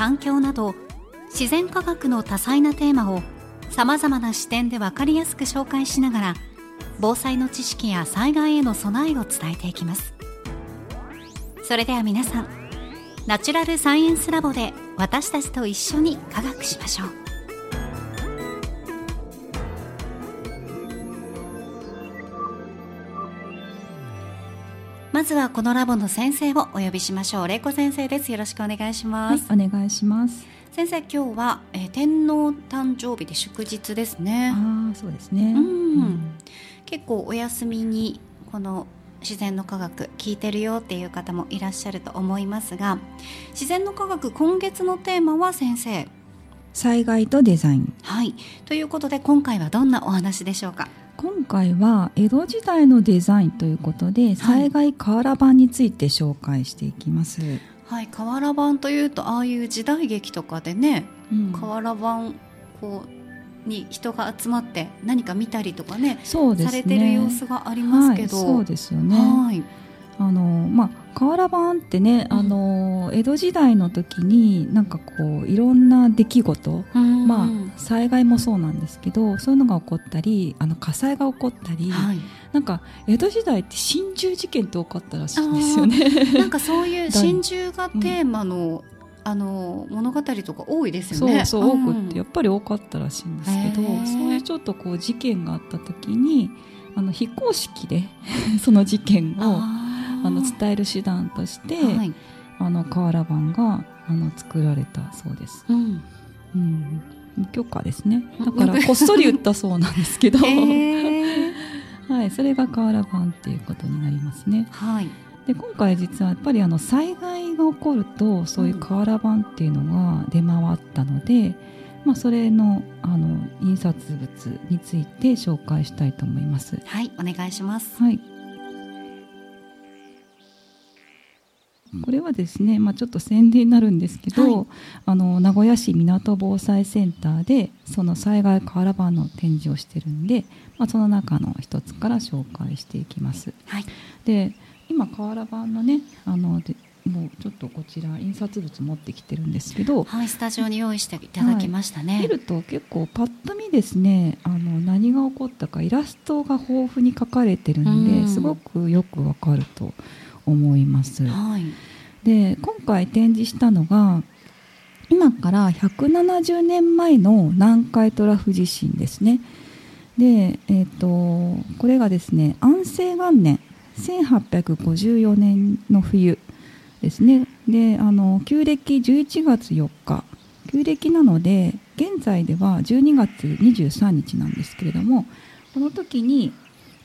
環境など自然科学の多彩なテーマをさまざまな視点で分かりやすく紹介しながら防災の知識や災害への備えを伝えていきます。それでは皆さんナチュラルサイエンスラボで私たちと一緒に科学しましょう。まずはこのラボの先生をお呼びしましょう。玲子先生です。よろしくお願いします、はい、お願いします。先生今日は、えー天皇誕生日で祝日ですね。ああ、そうですね。うん。結構お休みにこの自然の科学聞いてるよっていう方もいらっしゃると思いますが自然の科学今月のテーマは先生。災害とデザイン。はい。ということで今回はどんなお話でしょうか？今回は江戸時代のデザインということで、災害瓦版について紹介していきます。はい瓦版というとああいう時代劇とかでねうん瓦版こうに人が集まって何か見たりとかねそうですね。されてる様子がありますけど、はい、そうですよね。はいあのまあ瓦版ってね、うんあの江戸時代の時になんかこういろんな出来事、うんまあ災害もそうなんですけど、そういうのが起こったり、あの火災が起こったり、はい。なんか江戸時代って心中事件って多かったらしいんですよね。なんかそういう真珠がテーマの、あの物語とか多いですよそうね。そう、ん多くってやっぱり多かったらしいんですけどそういうちょっとこう事件があった時にあの非公式で その事件をあの伝える手段として、はい。あの瓦版があの作られたそうです。うん、うん許可ですねだからこっそり言ったそうなんですけど、へー はい、それが瓦版っていうことになりますね。はいで今回実はやっぱりあの災害が起こるとそういう瓦版っていうのが出回ったので、まあ、それのあの印刷物について紹介したいと思います。はいお願いします。はいこれはですね、まあ、ちょっと宣伝になるんですけど、はい。あの名古屋市港防災センターでその災害瓦版の展示をしてるんで、まあ、その中の一つから紹介していきます。はい。で今瓦版のねあのでもうちょっとこちら印刷物持ってきてるんですけどはいスタジオに用意していただきましたね。見ると結構パッと見ですねあの何が起こったかイラストが豊富に描かれてるんで、うん。すごくよくわかると思います。はいで今回展示したのが今から170年前の南海トラフ地震ですね。で、えっとこれがですね安政元年1854年の冬ですねであの旧暦11月4日旧暦なので現在では12月23日なんですけれどもこの時に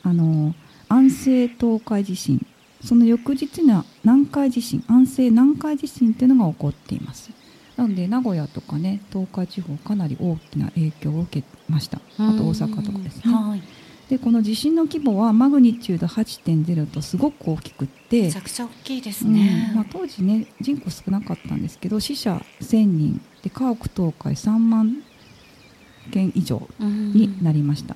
あの安政東海地震その翌日には南海地震安政南海地震っていうのが起こっています。なので名古屋とかね東海地方かなり大きな影響を受けました。あと大阪とかですね。はい。でこの地震の規模はマグニチュード8.0とすごく大きくって。めちゃくちゃ大きいですね。うん。まあ、当時ね人口少なかったんですけど死者1000人で家屋倒壊3万件以上になりました、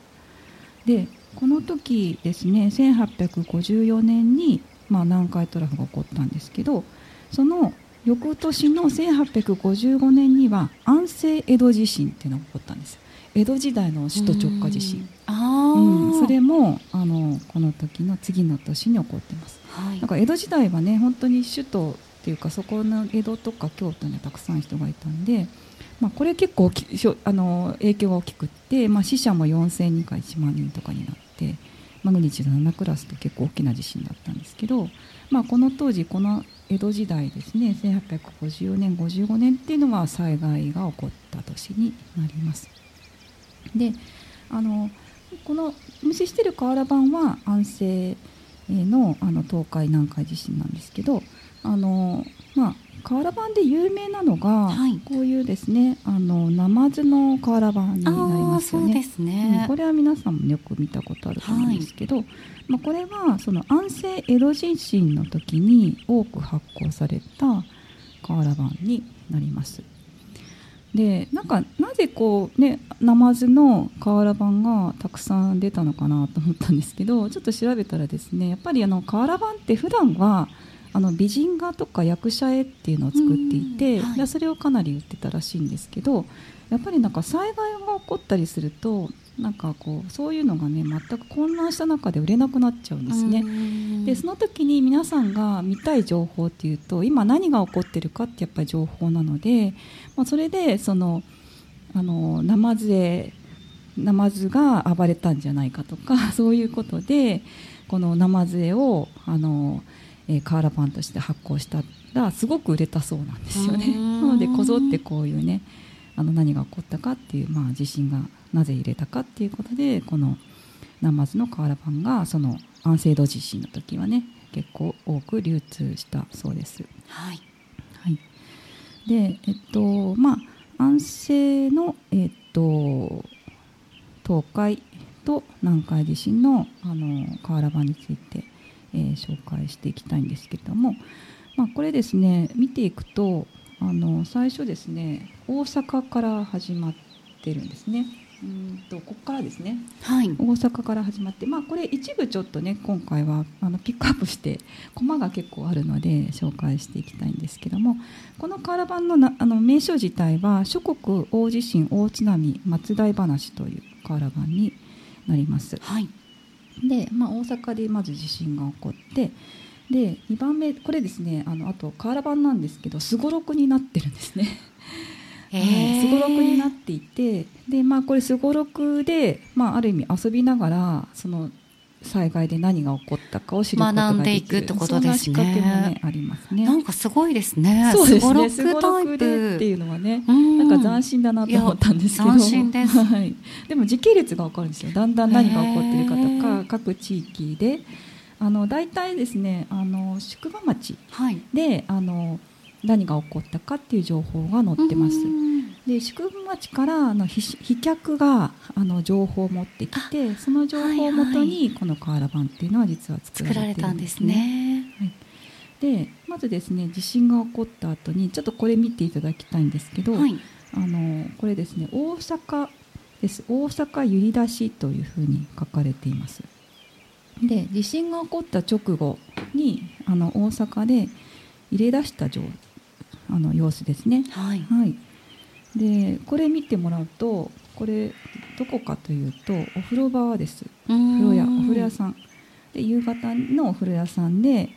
でこの時ですね1854年に、まあ、南海トラフが起こったんですけどその翌年の1855年には安政江戸地震っていうのが起こったんです。よ江戸時代の首都直下地震、ああ、うん。それもあのこの時の次の年に起こってます。はい。なんか江戸時代はね本当に首都っていうかそこの江戸とか京都にはたくさん人がいたんで、まあ、これ結構あの影響が大きくって、まあ、死者も4000人から1万人とかになってマグニチュード7クラスって結構大きな地震だったんですけど、まあ、この当時この江戸時代ですね1850年55年っていうのは災害が起こった年になります。であのこの無視してる瓦版は安政のあの東海南海地震なんですけどあの、まあ、瓦版で有名なのが、はい、こういうですねあのナマズの瓦版になりますよね。ね、うん、これは皆さんもよく見たことあると思うんですけど、はい、まあ、これはその安政江戸地震の時に多く発行された瓦版になります。でなんかなぜこうねナマズの瓦版がたくさん出たのかなと思ったんですけどちょっと調べたらですねやっぱりあの瓦版って普段はあの美人画とか役者絵っていうのを作っていて、はい、それをかなり売ってたらしいんですけどやっぱりなんか災害が起こったりするとなんかこうそういうのがね全く混乱した中で売れなくなっちゃうんですね。でその時に皆さんが見たい情報っていうと今何が起こってるかってやっぱり情報なので、まあ、それでそのあのナマズ絵ナマズが暴れたんじゃないかとかそういうことでこのナマズ絵をあのえー、瓦パンとして発行したらすごく売れたそうなんですよね。なのでこぞってこういうねあの何が起こったかっていう、まあ、地震がなぜ入れたかっていうことでこのナマズの瓦パンがその安政土地震の時はね結構多く流通したそうです。はい、はい、でえっとまあ安政のえっと東海と南海地震のあの瓦版についてえー、紹介していきたいんですけれども、まあ、これですね見ていくとあの最初ですね大阪から始まってるんですね。うんとここからですね、はい、大阪から始まって、まあ、これ一部ちょっとね今回はあのピックアップしてコマが結構あるので紹介していきたいんですけどもこの瓦版のなあの名称自体は諸国大地震大津波松代話という瓦版になります。はいで、まあ、大阪でまず地震が起こってで2番目これですねあのあと瓦版なんですけどすごろくになってるんですね。すごろくになっていてで、まあ、これすごろくで、まあ、ある意味遊びながらその災害で何が起こったかを知ることができる学んでいくってことですね。ねありますね。なんかすごいですね。そうですね。すごろくでっていうのはね、なんか斬新だなと思ったんですけど。斬新です。はい。でも時系列がわかるんですよ。だんだん何が起こってるかとか各地域で、あの大体ですね、あの宿場町で、はい、あの何が起こったかっていう情報が載ってます。で宿場町からあの飛脚があの情報を持ってきてその情報をもとにこの瓦版っていうのは実は作られてるんですね。はい、でまずですね地震が起こった後にちょっとこれ見ていただきたいんですけど、はい、あのこれですね大阪です。大阪揺り出しというふうに書かれています。で地震が起こった直後にあの大阪で入れ出した状あの様子ですね。はい、はいでこれ見てもらうとこれどこかというとお風呂場です。お風呂屋お風呂屋さん。で夕方のお風呂屋さんで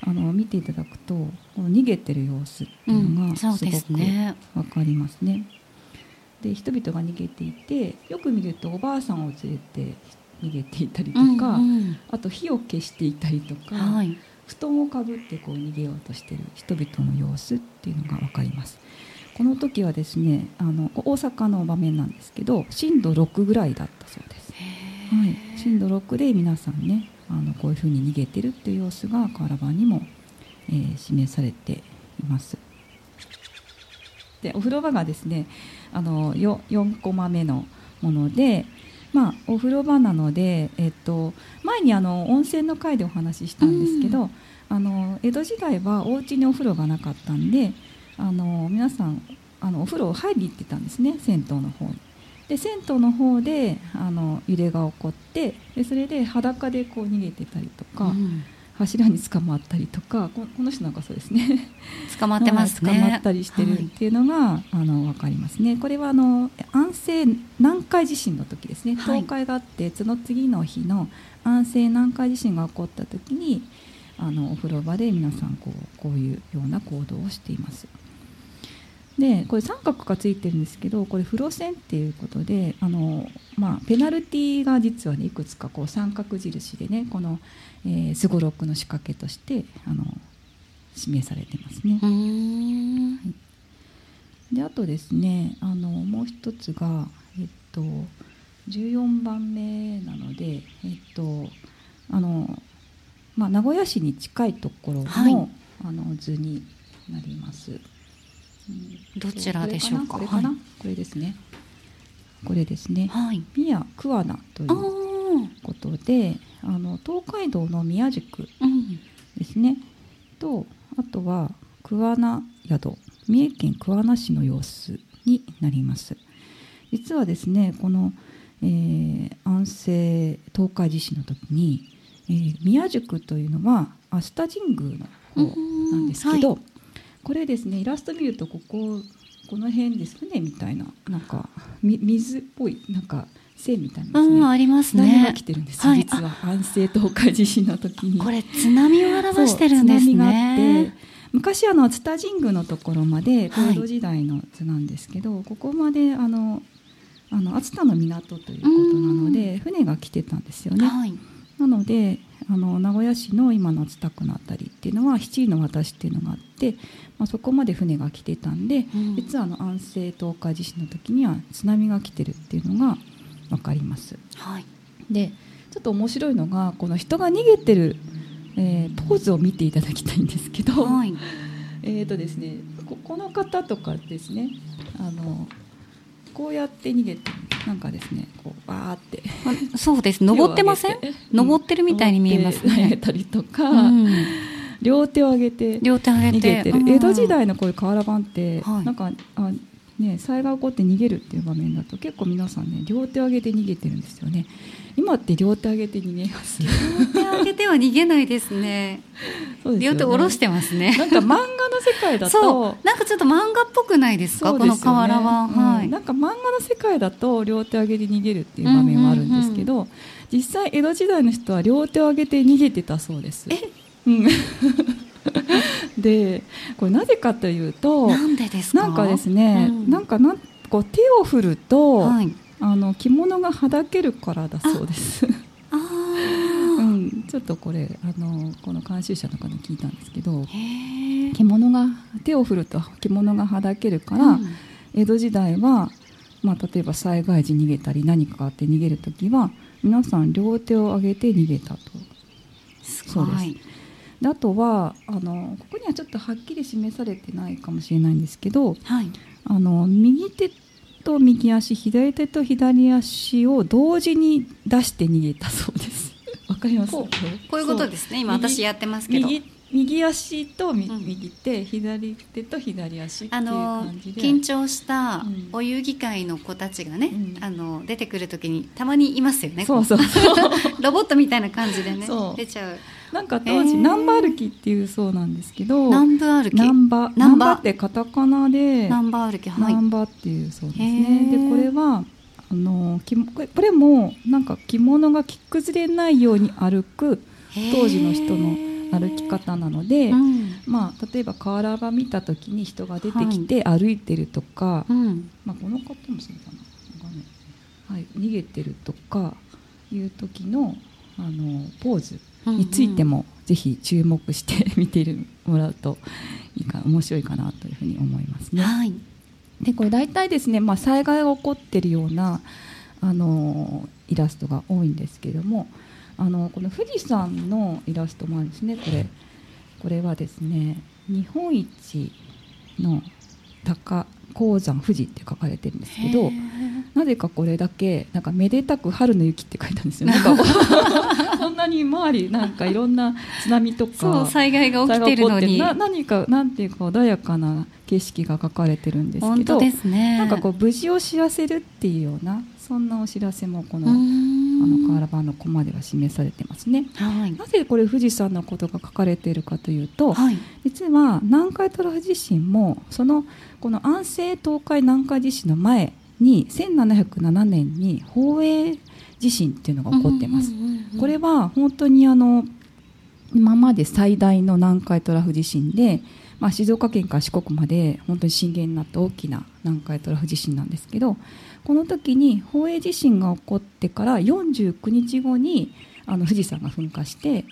あの見ていただくとこの逃げてる様子っていうのがすごく分かりますね。で人々が逃げていてよく見るとおばあさんを連れて逃げていたりとか、うんうん、あと火を消していたりとか、はい、布団をかぶってこう逃げようとしている人々の様子っていうのが分かります。この時はですねあの大阪の場面なんですけど震度6ぐらいだったそうです、はい、震度6で皆さんねあのこういうふうに逃げてるっていう様子が瓦版にも、えー、示されています。でお風呂場がですねあの 4, 4コマ目のものでまあ、お風呂場なので、えっと、前にあの温泉の回でお話ししたんですけど、うん、あの江戸時代はお家にお風呂がなかったんであの皆さんあのお風呂入りに行ってたんですね銭湯の方に。で銭湯の方であの揺れが起こってでそれで裸でこう逃げてたりとか、うん、柱に捕まったりとかこの人なんかそうですね。捕まってますね、捕まったりしてるっていうのが、はい、あの分かりますね。これはあの安政南海地震の時ですね。東海があって、はい、その次の日の安政南海地震が起こった時にあのお風呂場で皆さんこうこういうような行動をしています。でこれ三角がついてるんですけどこれ風呂線っていうことであの、まあ、ペナルティーが実は、ね、いくつかこう三角印でねこのすごろくの仕掛けとしてあの示されてますね。はい、であとですねあのもう一つが、えっと、14番目なので、えっとあのまあ、名古屋市に近いところのはい、あの図になります。どちらでしょうか？これかな、はい、これですね。これですね。はい、宮桑名ということで、あの東海道の宮宿ですね。うん、とあとは桑名宿、三重県桑名市の様子になります。実はですね、この、えー、安政東海地震の時に、えー、宮宿というのは飛鳥神宮の方なんですけど、はいこれですねイラスト見るとこここの辺です船みたいななんか水っぽいなんか線みたいな、ね、うん、ありますね。波が来てるんです、はい、実は安政東海地震の時に。これ津波を表してるんですね。津波があって昔あの津田神宮のところまで高度時代の図なんですけど、はい、ここまであのあの熱田の港ということなので船が来てたんですよね。はい、なのであの名古屋市の今の津田区の辺りっていうのは七位の渡しっていうのがあって、まあ、そこまで船が来てたんで、うん、実はあの安政東海地震の時には津波が来てるっていうのが分かります。はい、でちょっと面白いのがこの人が逃げてる、えー、ポーズを見ていただきたいんですけど、はい、えとですねここの方とかですねあのこうやって逃げてなんかですねこうバーって。そうです。登ってません？登ってるみたいに見えますね。たりとか、うん、両手を上げて両手上げて江戸時代のこういう瓦版って、はい、なんかあね、災害起こって逃げるっていう場面だと結構皆さんね両手を上げて逃げてるんですよね今って両手上げて逃げます両手上げては逃げないですね。ね、両手下ろしてますね。なんか漫画の世界だと。なんかちょっと漫画っぽくないですか、ね、この瓦は、うん、はい、なんか漫画の世界だと両手上げて逃げるっていう場面はあるんですけど、うんうんうん、実際江戸時代の人は両手を上げて逃げてたそうです。え、うん。でこれなぜかというとなんでですか？なんかですね、うん、なんかなんこう手を振ると、はい、あの着物がはだけるからだそうです。あうん、ちょっとこれあのこの監修者の方に聞いたんですけど着物が手を振ると着物がはだけるから、うん、江戸時代は、まあ、例えば災害時逃げたり何かあって逃げる時は皆さん両手を上げて逃げたと。そうです。であとはあのここにはちょっとはっきり示されてないかもしれないんですけど、はい、あの右手と右足左手と左足を同時に出して逃げたそうです。わかります？こういうことですね。今私やってますけど。右右足と右手、うん、左手と左足っていう感じで。緊張したお遊戯会の子たちがね、うん、あの出てくる時にたまにいますよね。そうそう ロボットみたいな感じでね出ちゃうなんか当時南波歩きっていうそうなんですけど南波歩き。南波南波。ってカタカナで南波歩き。はい。南波っていうそうですね。でこれはあのこれもなんか着物が着崩れないように歩く当時の人の歩き方なので、うん、まあ、例えば河原場見た時に人が出てきて歩いてるとか、はいまあ、この方もそうかな、はい、逃げてるとかいう時のあのポーズについても、ぜひ注目して見てもらうといいか面白いかなというふうに思いますね。はい、でこれ大体ですね、まあ、災害が起こってるようなあのイラストが多いんですけどもあのこの富士山のイラストもあるんですね。これこれはですね日本一の高鉱山富士って書かれてるんですけどなぜかこれだけなんかめでたく春の雪って書いたんですよ。なんかそんなに周りなんかいろんな津波とか災害が起きてるのに。何かなんていうか穏やかな景色が書かれてるんですけどです、ね、なんかこう無事を知らせるっていうようなそんなお知らせもこのあの瓦版のコマでは示されてますね、はい、なぜこれ富士山のことが書かれているかというと、はい、実は南海トラフ地震もそのこの安政東海南海地震の前に1707年に宝永地震っていうのが起こってます。これは本当にあの今まで最大の南海トラフ地震で、まあ、静岡県から四国まで本当に震源になった大きな南海トラフ地震なんですけどこの時に宝永地震が起こってから49日後にあの富士山が噴火して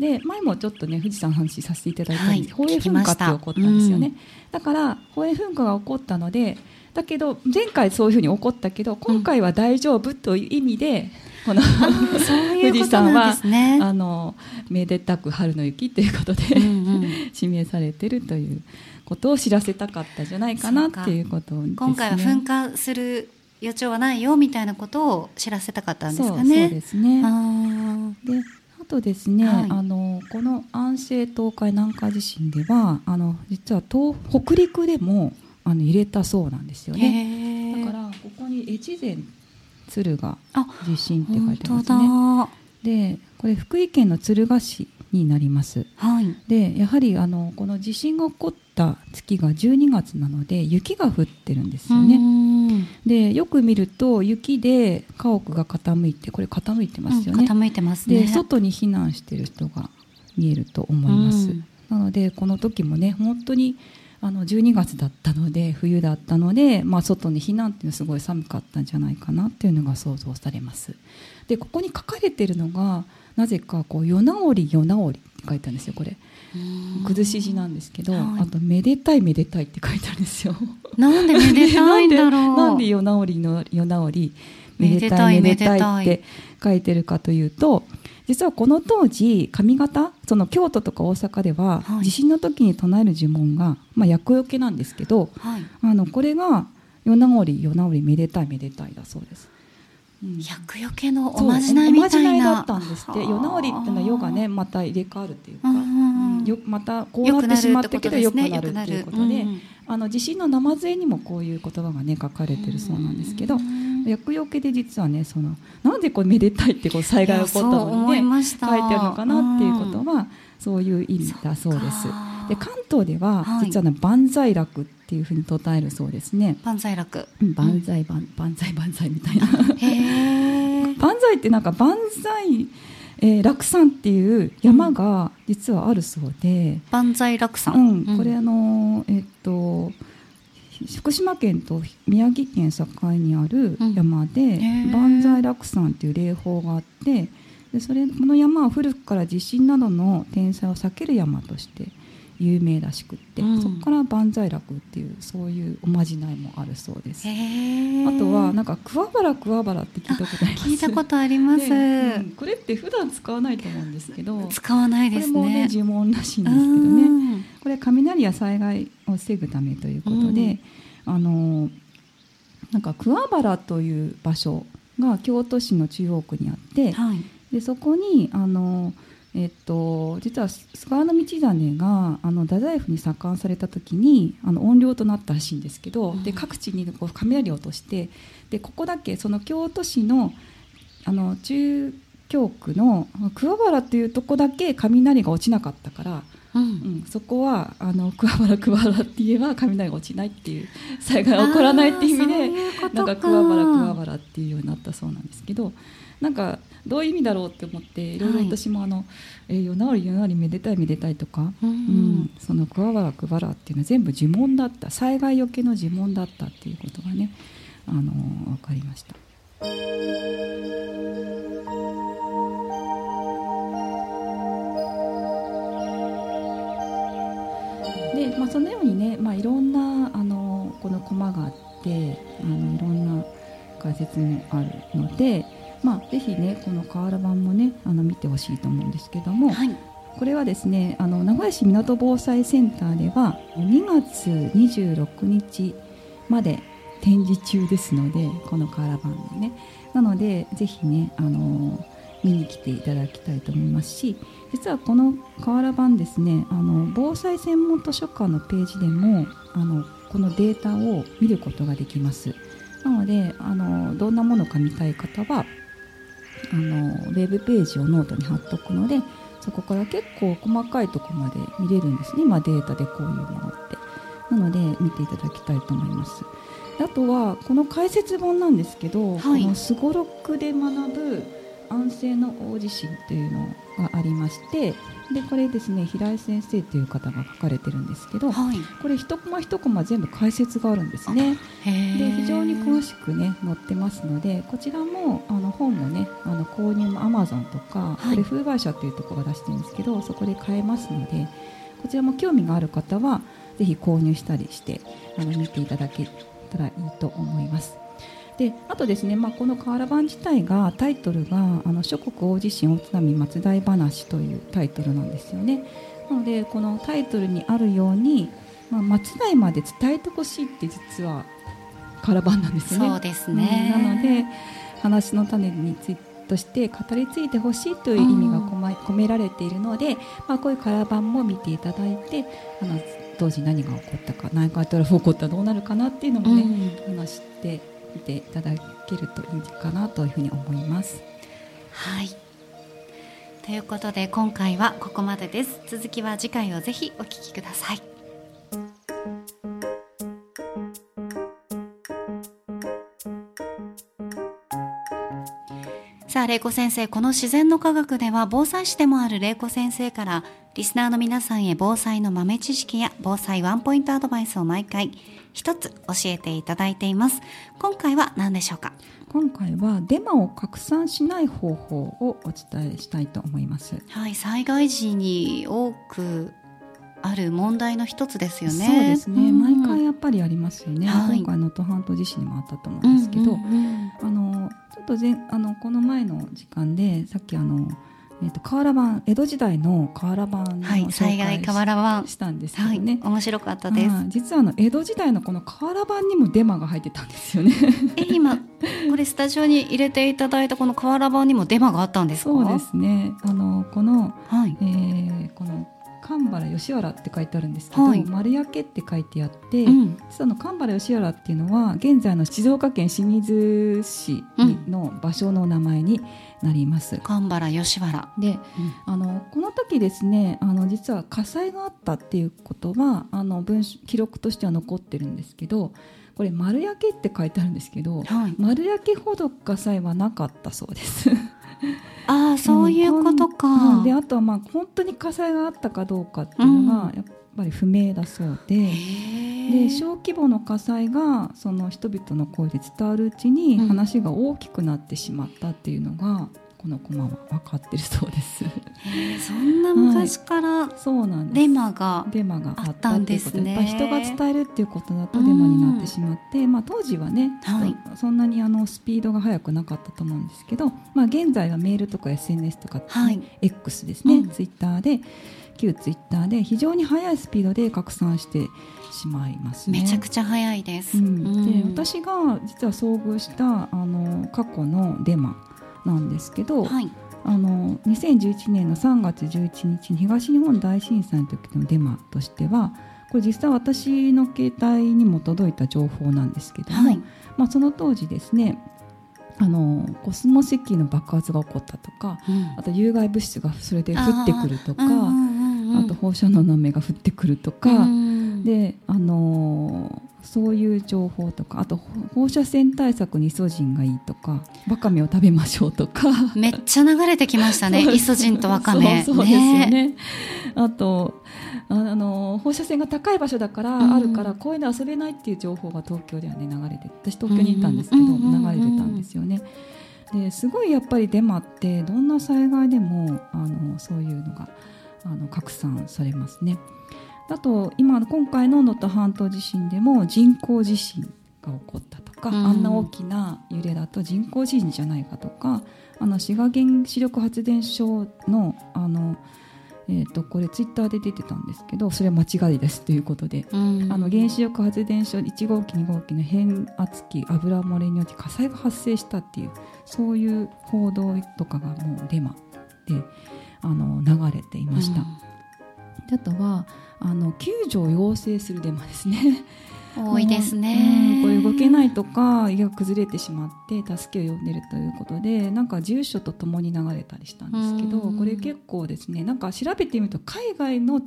で前もちょっとね富士山の話させていただいたんです、はい、宝永噴火って起こったんですよね、うん、だから宝永噴火が起こったのでだけど前回そういうふうに起こったけど今回は大丈夫という意味で、この富士山は、ね、あのめでたく春の雪ということで、指名されているということを知らせたかったじゃないかなっていうことです、ね、今回は噴火する予兆はないよみたいなことを知らせたかったんですかね。そうですね。であとですね、はい、あのこの安政東海南海地震ではあの実は東北陸でもあの入れたそうなんですよね。だからここに越前敦賀地震って書いてますね。でこれ福井県の敦賀市になります。はい、でやはりあのこの地震が起こった月が12月なので雪が降ってるんですよね。でよく見ると雪で家屋が傾いてこれ傾いてますよね。うん、傾いてますね。で外に避難してる人が見えると思います。なのでこの時もね本当にあの12月だったので冬だったので、まあ、外に避難っていうのはすごい寒かったんじゃないかなっていうのが想像されます。でここに書かれてるのがなぜかこう「夜直り夜直り」って書いてあるんですよこれ。崩し字なんですけど、はい、あと「めでたいめでたい」って書いてあるんですよ。なんでめでたいんだろう。なんで夜直りの夜直りめでたいめでたいって書いてるかというと実はこの当時上方その京都とか大阪では、はい、地震の時に唱える呪文が、まあ、厄除けなんですけど、はい、あのこれが「夜直り夜直りめでたいめでたい」だそうです。厄除けのおまじないみたいな。だったんですって。夜直りっていうのは世がねまた入れ替わるっていうか、うんよまたこうなってしまったけどよくなるっていうことで、あの地震の生杖にもこういう言葉がね書かれてるそうなんですけど、厄除けで実はねそのなんでこれめでたいってこう災害起こったのにね書いてあるのかなっていうことは、そういう意味だそうです。で関東では実はね、万歳楽っていうふうに唱えるそうですね。万歳楽。万歳万万歳万歳みたいな。万歳ってなんか万歳えー、楽山っていう山が実はあるそうで、万歳楽山、うん、これあのえっと福島県と宮城県境にある山で、万歳楽山っていう霊峰があってでそれこの山は古くから地震などの天災を避ける山として有名らしくって、うん、そこから万歳楽っていうそういうおまじないもあるそうです。あとはなんか桑原桑原って聞いたことあります。聞いたことあります、うん、これって普段使わないと思うんですけど使わないですね。これもね呪文らしいんですけどねこれ雷や災害を防ぐためということで、うん、あのなんか桑原という場所が京都市の中央区にあって、はい、でそこにあのえっと、実は菅原道真があの太宰府に左官された時にあの怨霊となったらしいんですけど、うん、で各地にこう雷を落としてでここだけその京都市のあの中京区の桑原っていうとこだけ雷が落ちなかったから、うん、うん、そこはあの桑原桑原って言えば雷が落ちないっていう災害が起こらないっていう意味でなんか桑原桑原っていうようになったそうなんですけどなんかどういう意味だろうって思ってい。ろいろ私もあの、はい、えー、夜直り夜直りめでたいめでたいとか、うん、うん、その桑原桑原っていうのは全部呪文だった。災害よけの呪文だったっていうことがね、あのー、分かりました。まあ、そのようにね、まあ、いろんなあのこのコマがあってあのいろんな解説もあるので、まあ、ぜひねこの瓦版もねあの見てほしいと思うんですけども、はい、これはですねあの名古屋市港防災センターでは2月26日まで展示中ですのでこの瓦版のね。なのでぜひねあの見に来ていただきたいと思いますし実はこの瓦版ですねあの防災専門図書館のページでもあのこのデータを見ることができます。なのであのどんなものか見たい方はあのウェブページをノートに貼っとくのでそこから結構細かいところまで見れるんですね、まあ、データでこういうものって。なので見ていただきたいと思います。あとはこの解説本なんですけど、はい、このすごろくで学ぶ安政の大地震というのがありましてでこれですね平井先生という方が書かれてるんですけど、はい、これ一コマ一コマ全部解説があるんですね。で非常に詳しくね載ってますのでこちらもあの本もねあの購入もアマゾンとか、はい、これ風会社というところが出してるんですけどそこで買えますのでこちらも興味がある方はぜひ購入したりしてあの見ていただけたらいいと思います。であとですね、まあ、この瓦版自体がタイトルがあの諸国大地震大津波松代話というタイトルなんですよね。なのでこのタイトルにあるように、まあ、松代まで伝えてほしいって実は瓦版なんですよね。そうですね、うん、なので話の種についてとして語り継いでほしいという意味が込められているので、まあ、こういう瓦版も見ていただいてあの当時何が起こったか南海トラフ起こったらどうなるかなっていうのもね、うん、話して見ていただけるといいかなというふうに思います。はい。ということで今回はここまでです。続きは次回をぜひお聞きください。さあ玲子先生この自然の科学では防災士でもある玲子先生からリスナーの皆さんへ防災の豆知識や防災ワンポイントアドバイスを毎回一つ教えていただいています。今回は何でしょうか？今回はデマを拡散しない方法をお伝えしたいと思います。はい災害時に多くある問題の一つですよね。そうですね、うん、毎回やっぱりありますよね。はい、今回能登半島地震にもあったと思うんですけど、あのちょっと前あのこの前の時間でさっきあのえーと、瓦版江戸時代の瓦版の災害瓦版。したんですけどね、はい、面白かったです。実はあの江戸時代のこの瓦版にもデマが入ってたんですよね。え今これスタジオに入れていただいたこの瓦版にもデマがあったんですか？そうですね。あのこの、はい、えー、この神原吉原って書いてあるんですけど、はい、丸焼って書いてあって、うん、実はの神原吉原っていうのは現在の静岡県清水市の場所の名前になります。うん、神原吉原。で、うん、あのこの時ですねあの実は火災があったっていうことはあの文記録としては残ってるんですけどこれ丸焼けって書いてあるんですけど、はい、丸焼けほど火災はなかったそうです。ああそういうことか、うん、であとはまあ本当に火災があったかどうかっていうのがやっぱり不明だそうで,、で小規模の火災がその人々の声で伝わるうちに話が大きくなってしまったっていうのが、このコマは分かってるそうです。そんな昔から、はい、そうなんデマがデマがあったんですね。やっぱ人が伝えるっていうことだとデマになってしまって、まあ当時はね、はい、そんなにあのスピードが速くなかったと思うんですけど、まあ現在はメールとか SNS とか、ね、はい、X ですね、うん、ツイッターで旧ツイッターで非常に速いスピードで拡散してしまいますね。めちゃくちゃ速いです。うん、で私が実は遭遇したあの過去のデマなんですけど、はい、あの2011年の3月11日に東日本大震災の時のデマとしてはこれ実際私の携帯にも届いた情報なんですけども、はい、まあ、その当時ですねあのコスモ石器の爆発が起こったとか、うん、あと有害物質がそれで降ってくるとかあ,、と放射能の雨が降ってくるとか、であのそういう情報とかあと放射線対策にイソジンがいいとかわかめを食べましょうとか。めっちゃ流れてきましたね イソジンとわかめそうですよね、ね、あとあの放射線が高い場所だからあるから公園で遊べないっていう情報が東京ではね流れて私東京にいたんですけど流れてたんですよね。ですごいやっぱりデマってどんな災害でもあのそういうのがあの拡散されますね。あと今今回の能登半島地震でも人工地震が起こったとか、うん、あんな大きな揺れだと人工地震じゃないかとかあの滋賀原子力発電所のあの、えー、とこれツイッターで出てたんですけどそれは間違いですということで、うん、あの原子力発電所1号機2号機の変圧器油漏れによって火災が発生したっていうそういう報道とかがもうデマであの流れていました。うん、あとはあの救助を要請するデマですね。多いですね、うん、これ動けないとか家が崩れてしまって助けを呼んでるということでなんか住所とともに流れたりしたんですけどこれ結構ですねなんか調べてみると海外の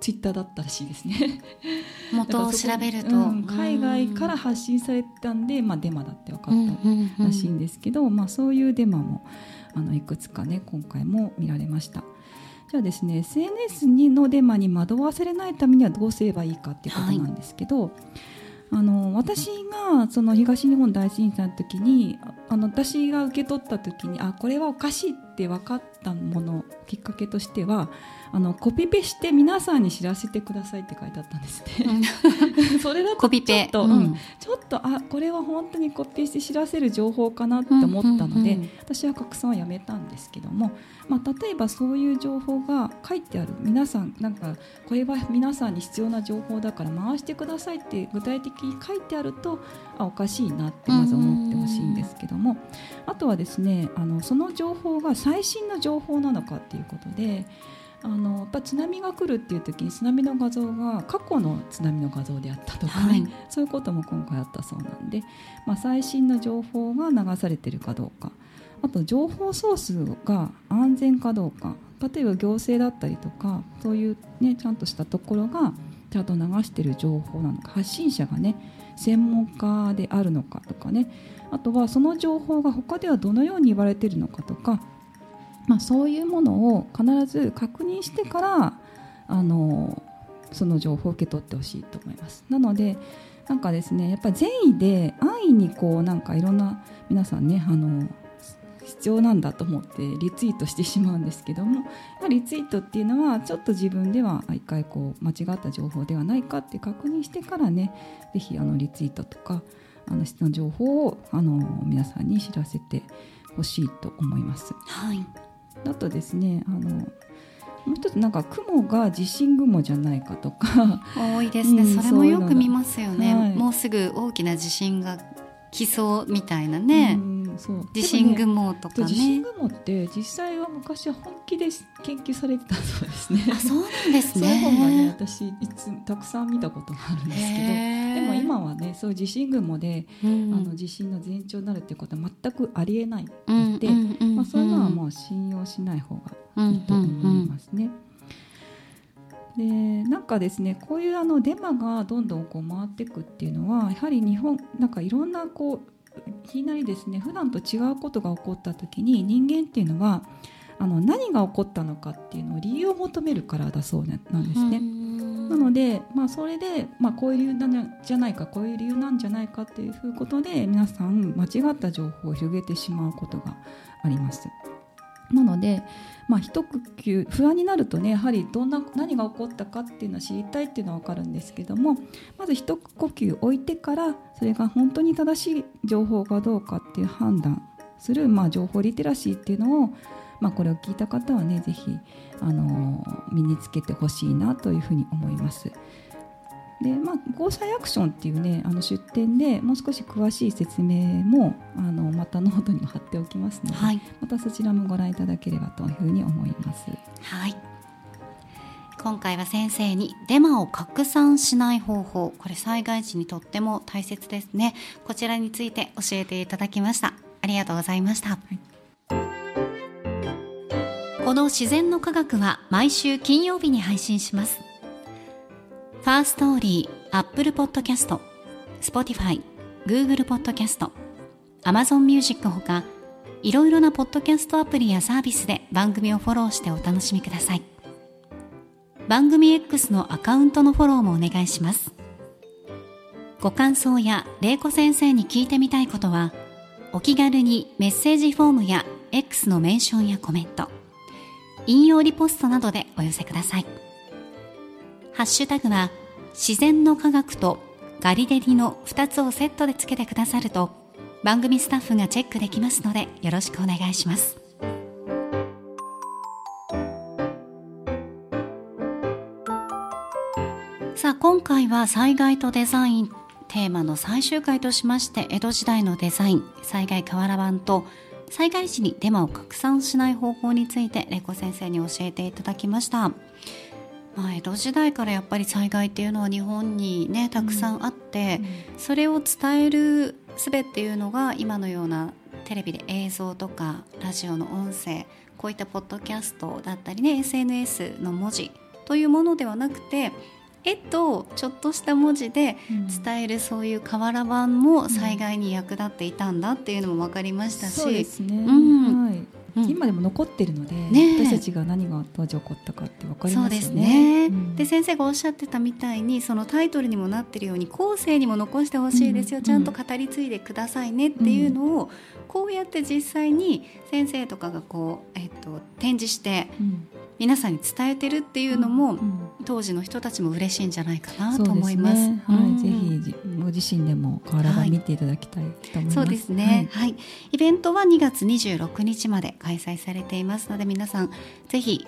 ツイッターだったらしいですね。元を調べると、うん、海外から発信されたんで、まあ、デマだって分かったらしいんですけど、まあ、そういうデマもあのいくつかね今回も見られました。じゃあですね SNS にのデマに惑わされないためにはどうすればいいかっていうことなんですけど、はいあの私がその東日本大震災の時にあの私が受け取った時にあこれはおかしいって分かったものきっかけとしてはあのコピペして皆さんに知らせてくださいって書いてあったんですね。うん、それだとちょっと、うん、ちょっとあこれは本当にコピーして知らせる情報かなって思ったので、うんうんうん、私は拡散はやめたんですけども、まあ、例えばそういう情報が書いてある皆さんなんかこれは皆さんに必要な情報だから回してくださいって具体的に書いてあるとあおかしいなってまず思ってほしいんですけども、あとはですねあのその情報が最新の情報なのかっていうことで。あのやっぱ津波が来るっていう時に津波の画像が過去の津波の画像であったとかね、はい、そういうことも今回あったそうなんで、まあ、最新の情報が流されているかどうか。あと情報ソースが安全かどうか。例えば行政だったりとかそういう、ね、ちゃんとしたところがちゃんと流している情報なのか。発信者がね専門家であるのかとかね。あとはその情報が他ではどのように言われているのかとかまあ、そういうものを必ず確認してからあのその情報を受け取ってほしいと思います。なのでなんかですねやっぱ善意で安易にこうなんかいろんな皆さんねあの必要なんだと思ってリツイートしてしまうんですけどもリツイートっていうのはちょっと自分では一回こう間違った情報ではないかって確認してからねぜひリツイートとかあの質の情報をあの皆さんに知らせてほしいと思います。はいだとですねあのもう一つなんか雲が地震雲じゃないかとか。多いですね、うん、それもよく見ますよね、はい、もうすぐ大きな地震が来そうみたいなね、うんそう。地震雲とかね、ね、地震雲って実際は昔は本気で研究されてたそうですね。あそうなんですね。そういうがね私いつたくさん見たことがあるんですけど。でも今はねそういう地震雲で、うん、あの地震の前兆になるっていうことは全くありえないので、まあ、そういうのはしない方がいいと思いますね。でなんかですねこういうあのデマがどんどんこう回っていくっていうのはやはり日本なんかいろんなこういきなりですね普段と違うことが起こった時に人間っていうのはあの何が起こったのかっていうのを理由を求めるからだそうなんですね。なので、まあ、それで、まあ、こういう理由なんじゃないかこういう理由なんじゃないかっていうことで皆さん間違った情報を広げてしまうことがあります。なので、まあ、一呼吸不安になるとねやはりどんな何が起こったかっていうのは知りたいっていうのは分かるんですけどもまず一呼吸置いてからそれが本当に正しい情報かどうかっていう判断する、まあ、情報リテラシーっていうのを、まあ、これを聞いた方はね是非あの身につけてほしいなというふうに思います。でまあ、防災アクションっていうねあの出展でもう少し詳しい説明もあのまたノートにも貼っておきますので、はい、またそちらもご覧いただければというふうに思います。はい。今回は先生にデマを拡散しない方法。これ災害時にとっても大切ですね。こちらについて教えていただきました。ありがとうございました、はい、このしぜんのかがくは毎週金曜日に配信します Firstory、 Apple Podcast、 Spotify、 Google Podcast、 Amazon Music ほか、いろいろなポッドキャストアプリやサービスで番組をフォローしてお楽しみください。番組 X のアカウントのフォローもお願いします。ご感想や玲子先生に聞いてみたいことは、お気軽にメッセージフォームや X のメンションやコメント、引用リポストなどでお寄せください。ハッシュタグは自然の科学とガリデリの2つをセットでつけてくださると番組スタッフがチェックできますのでよろしくお願いします。さあ今回は災害とデザインテーマの最終回としまして江戸時代のデザイン災害瓦版と災害時にデマを拡散しない方法について玲子先生に教えていただきました。まあ、江戸時代からやっぱり災害っていうのは日本にねたくさんあって、うん、それを伝える術っていうのが今のようなテレビで映像とかラジオの音声こういったポッドキャストだったりね SNS の文字というものではなくて絵とちょっとした文字で伝えるそういう瓦版も災害に役立っていたんだっていうのも分かりましたし、うん、そうですね、うん、はい。うん、今でも残ってるので、ね、私たちが何が当時起こったかって分かりますよね。ですね、うん、で先生がおっしゃってたみたいにそのタイトルにもなってるように後世にも残してほしいですよ、うん、ちゃんと語り継いでくださいねっていうのを、こうやって実際に先生とかがこう、えーと、展示して、皆さんに伝えてるっていうのも、当時の人たちも嬉しいんじゃないかなと思います。すね、はい、ぜひご自身でも瓦版見ていただきたいと思います。はい、そうですね、はい、はい、イベントは2月26日まで開催されていますので皆さんぜひ、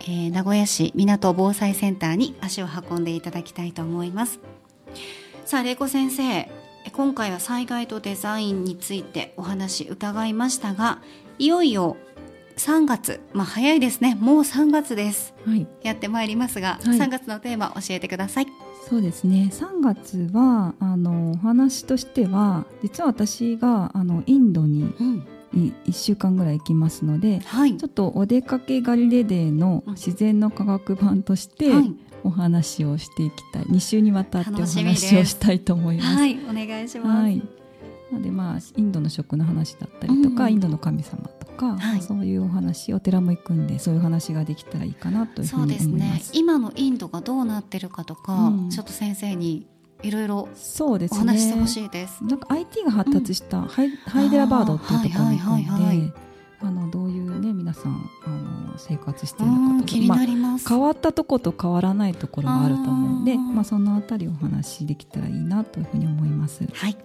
えー、名古屋市港防災センターに足を運んでいただきたいと思います。さあ玲子先生今回は災害とデザインについてお話伺いましたがいよいよ3月、まあ、早いですね。もう3月です、はい、やってまいりますが、はい、3月のテーマ教えてください。そうですね。3月はあのお話としては実は私があのインドに、うん。1週間ぐらい行きますので、はい、ちょっとお出かけガリレデーの自然の科学版として、お話をしていきたい。2週にわたってお話をしたいと思います。はい、お願いします、はいなのでまあインドの食の話だったりとか、うん、インドの神様とか、はい、そういうお話お寺も行くんでそういう話ができたらいいかなというふうに思います。そうですね。今のインドがどうなってるかとか、うん、ちょっと先生にいろいろお話してほしいです。なんか IT が発達したハイ,、ハイデラバードっていうところに行くんで。あのどういうね皆さんあの生活しているのかとか、まあ、変わったとこと変わらないところがあると思うのでまあ、そのあたりお話できたらいいなというふうに思います。はい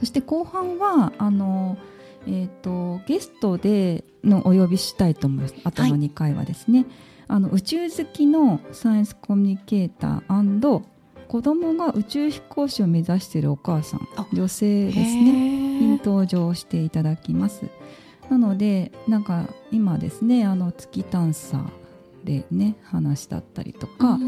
そして後半はあの、えーと、ゲストでのお呼びしたいと思います。あとの2回はですね、はい、あの宇宙好きのサイエンスコミュニケーター子供が宇宙飛行士を目指しているお母さん女性ですね。に登場していただきます。なのでなんか今ですねあの月探査でね話だったりとか、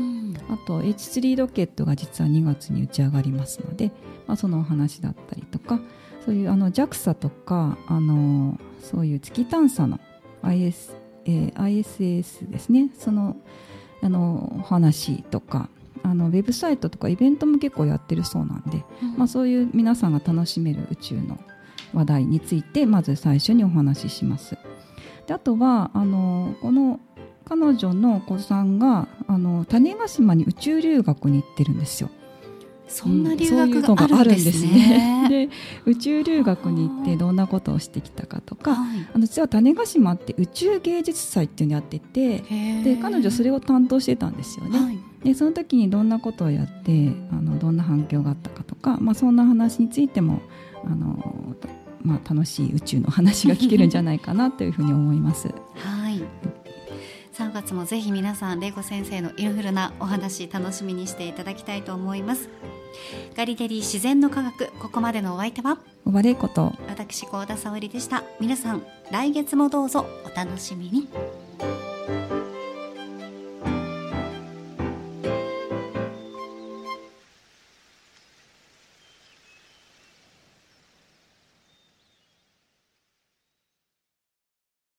あと H3 ロケットが実は2月に打ち上がりますので、まあ、そのお話だったりとかそういうあの JAXA とかあのそういう月探査の IS、えー、ISS ですね。そのあのお話とかあのウェブサイトとかイベントも結構やってるそうなんで、うん、まあ、そういう皆さんが楽しめる宇宙の話題についてまず最初にお話しします。であとはあのこの彼女のお子さんがあの種子島に宇宙留学に行ってるんですよ。そんな留学があるんですね。で 宇宙留学に行ってどんなことをしてきたかとか、あの実は種子島って宇宙芸術祭っていうのやっててで彼女それを担当してたんですよね。はい、でその時にどんなことをやってあのどんな反響があったかとか、まあ、そんな話についてもあの、まあ、楽しい宇宙の話が聞けるんじゃないかなというふうに思います。はい3月もぜひ皆さん玲子先生のいろいろなお話楽しみにしていただきたいと思います。ガリデリ自然の科学ここまでのお相手は？小場玲子と。私高田沙織でした。皆さん来月もどうぞお楽しみに